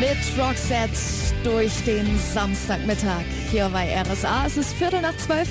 mit Roxette durch den Samstagmittag hier bei RSA. Es ist Viertel nach zwölf.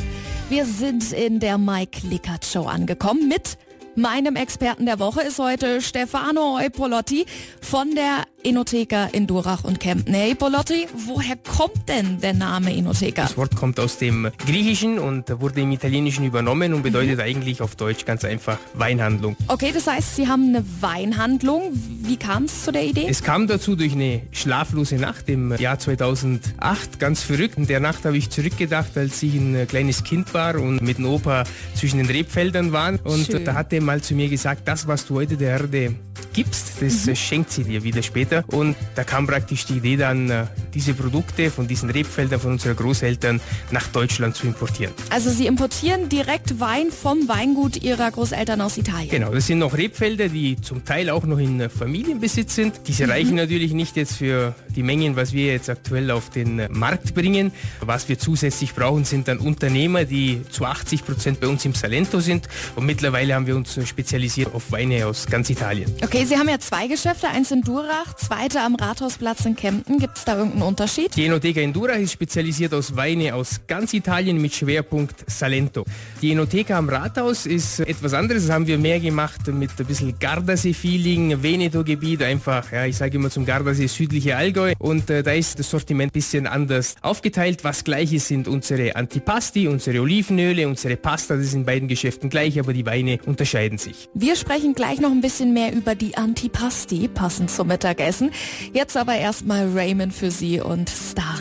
Wir sind in der Mike Lickert Show angekommen mit meinem Experten der Woche ist heute Stefano Eupolotti von der Enotheka in Durach und Kempten. Hey Polotti, woher kommt denn der Name Enotheka? Das Wort kommt aus dem Griechischen und wurde im Italienischen übernommen und bedeutet mhm. eigentlich auf Deutsch ganz einfach Weinhandlung. Okay, das heißt, Sie haben eine Weinhandlung. Wie kam es zu der Idee? Es kam dazu durch eine schlaflose Nacht im Jahr 2008. Ganz verrückt. In der Nacht habe ich zurückgedacht, als ich ein kleines Kind war und mit dem Opa zwischen den Rebfeldern waren. Und Schön. da hat mal zu mir gesagt, das, was du heute der Erde gibst, das mhm. schenkt sie dir wieder später. Und da kam praktisch die Idee dann, äh, diese Produkte von diesen Rebfeldern von unseren Großeltern nach Deutschland zu importieren. Also Sie importieren direkt Wein vom Weingut Ihrer Großeltern aus Italien? Genau, das sind noch Rebfelder, die zum Teil auch noch in Familienbesitz sind. Diese mhm. reichen natürlich nicht jetzt für die Mengen, was wir jetzt aktuell auf den Markt bringen. Was wir zusätzlich brauchen, sind dann Unternehmer, die zu 80 Prozent bei uns im Salento sind. Und mittlerweile haben wir uns spezialisiert auf Weine aus ganz Italien. Okay, Sie haben ja zwei Geschäfte, eins in Durach, zweite am Rathausplatz in Kempten. Gibt es da irgendeinen Unterschied? Die Enotheka in Durach ist spezialisiert aus Weine aus ganz Italien mit Schwerpunkt Salento. Die Enotheka am Rathaus ist etwas anderes. Das haben wir mehr gemacht mit ein bisschen Gardasee-Feeling, Veneto-Gebiet, einfach, ja, ich sage immer zum Gardasee südliche Allgäu. Und äh, da ist das Sortiment ein bisschen anders aufgeteilt. Was gleiches sind unsere Antipasti, unsere Olivenöle, unsere Pasta. Das sind in beiden Geschäften gleich, aber die Weine unterscheiden sich. Wir sprechen gleich noch ein bisschen mehr über Antipasti, passend zum Mittagessen. Jetzt aber erstmal Raymond für Sie und Star.